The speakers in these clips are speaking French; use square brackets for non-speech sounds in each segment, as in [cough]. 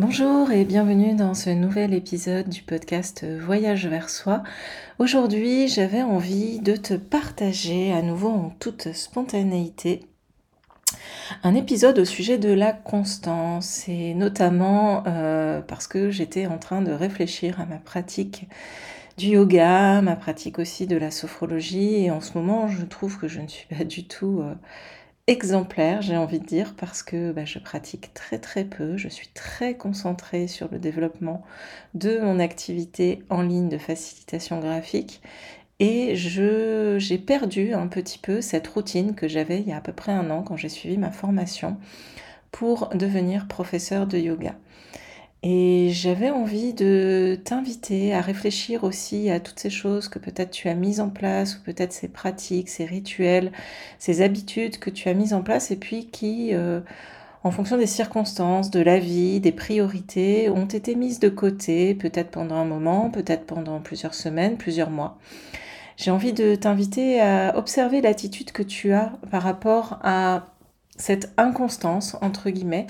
Bonjour et bienvenue dans ce nouvel épisode du podcast Voyage vers soi. Aujourd'hui, j'avais envie de te partager à nouveau en toute spontanéité un épisode au sujet de la constance et notamment euh, parce que j'étais en train de réfléchir à ma pratique du yoga, ma pratique aussi de la sophrologie et en ce moment je trouve que je ne suis pas du tout euh, exemplaire, j'ai envie de dire, parce que bah, je pratique très très peu, je suis très concentrée sur le développement de mon activité en ligne de facilitation graphique et j'ai perdu un petit peu cette routine que j'avais il y a à peu près un an quand j'ai suivi ma formation pour devenir professeur de yoga. Et j'avais envie de t'inviter à réfléchir aussi à toutes ces choses que peut-être tu as mises en place, ou peut-être ces pratiques, ces rituels, ces habitudes que tu as mises en place et puis qui, euh, en fonction des circonstances, de la vie, des priorités, ont été mises de côté, peut-être pendant un moment, peut-être pendant plusieurs semaines, plusieurs mois. J'ai envie de t'inviter à observer l'attitude que tu as par rapport à cette inconstance, entre guillemets,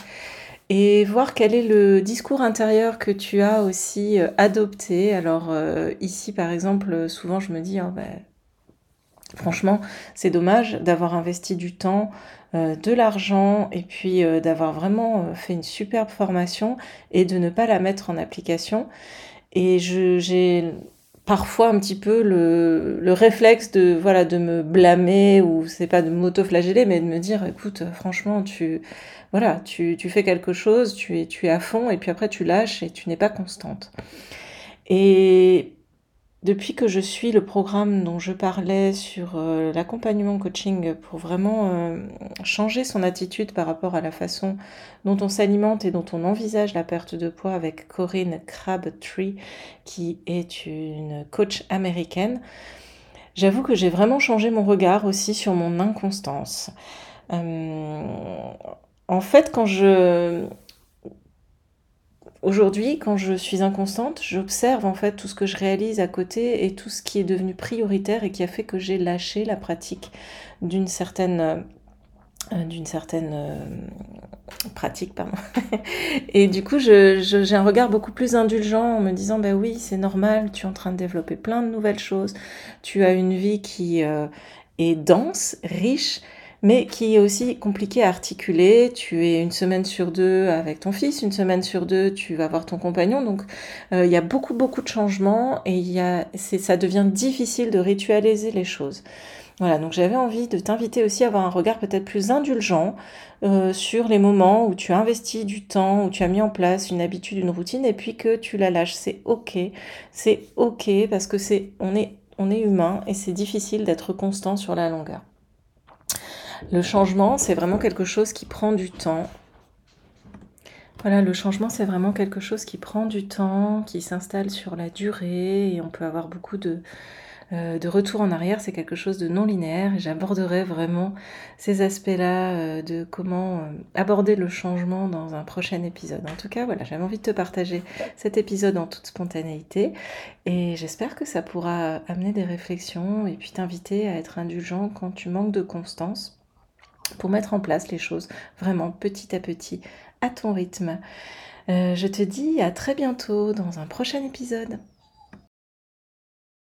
et voir quel est le discours intérieur que tu as aussi euh, adopté. Alors euh, ici par exemple, souvent je me dis, oh, ben, franchement c'est dommage d'avoir investi du temps, euh, de l'argent et puis d'avoir vraiment fait une superbe formation et de ne pas la mettre en application. Et j'ai parfois un petit peu le, le, réflexe de voilà de me blâmer ou c'est pas de m'auto-flageller mais de me dire écoute franchement tu voilà, tu, fais quelque chose, tu es, tu es à fond, et puis après tu lâches et tu n'es pas constante. Et depuis que je suis le programme dont je parlais sur euh, l'accompagnement coaching pour vraiment euh, changer son attitude par rapport à la façon dont on s'alimente et dont on envisage la perte de poids avec Corinne Crabtree, qui est une coach américaine, j'avoue que j'ai vraiment changé mon regard aussi sur mon inconstance. Euh, en fait, quand je Aujourd'hui, quand je suis inconstante, j'observe en fait tout ce que je réalise à côté et tout ce qui est devenu prioritaire et qui a fait que j'ai lâché la pratique d'une certaine euh, d'une certaine euh, pratique, pardon. [laughs] et du coup, j'ai un regard beaucoup plus indulgent en me disant, bah oui, c'est normal, tu es en train de développer plein de nouvelles choses, tu as une vie qui euh, est dense, riche, mais qui est aussi compliqué à articuler. Tu es une semaine sur deux avec ton fils, une semaine sur deux tu vas voir ton compagnon. Donc euh, il y a beaucoup beaucoup de changements et y a, ça devient difficile de ritualiser les choses. Voilà, donc j'avais envie de t'inviter aussi à avoir un regard peut-être plus indulgent euh, sur les moments où tu as investi du temps, où tu as mis en place une habitude, une routine, et puis que tu la lâches. C'est ok, c'est ok parce que c'est on est on est humain et c'est difficile d'être constant sur la longueur. Le changement, c'est vraiment quelque chose qui prend du temps. Voilà, le changement, c'est vraiment quelque chose qui prend du temps, qui s'installe sur la durée, et on peut avoir beaucoup de, euh, de retour en arrière. C'est quelque chose de non linéaire, et j'aborderai vraiment ces aspects-là euh, de comment euh, aborder le changement dans un prochain épisode. En tout cas, voilà, j'avais envie de te partager cet épisode en toute spontanéité, et j'espère que ça pourra amener des réflexions, et puis t'inviter à être indulgent quand tu manques de constance pour mettre en place les choses vraiment petit à petit à ton rythme. Euh, je te dis à très bientôt dans un prochain épisode.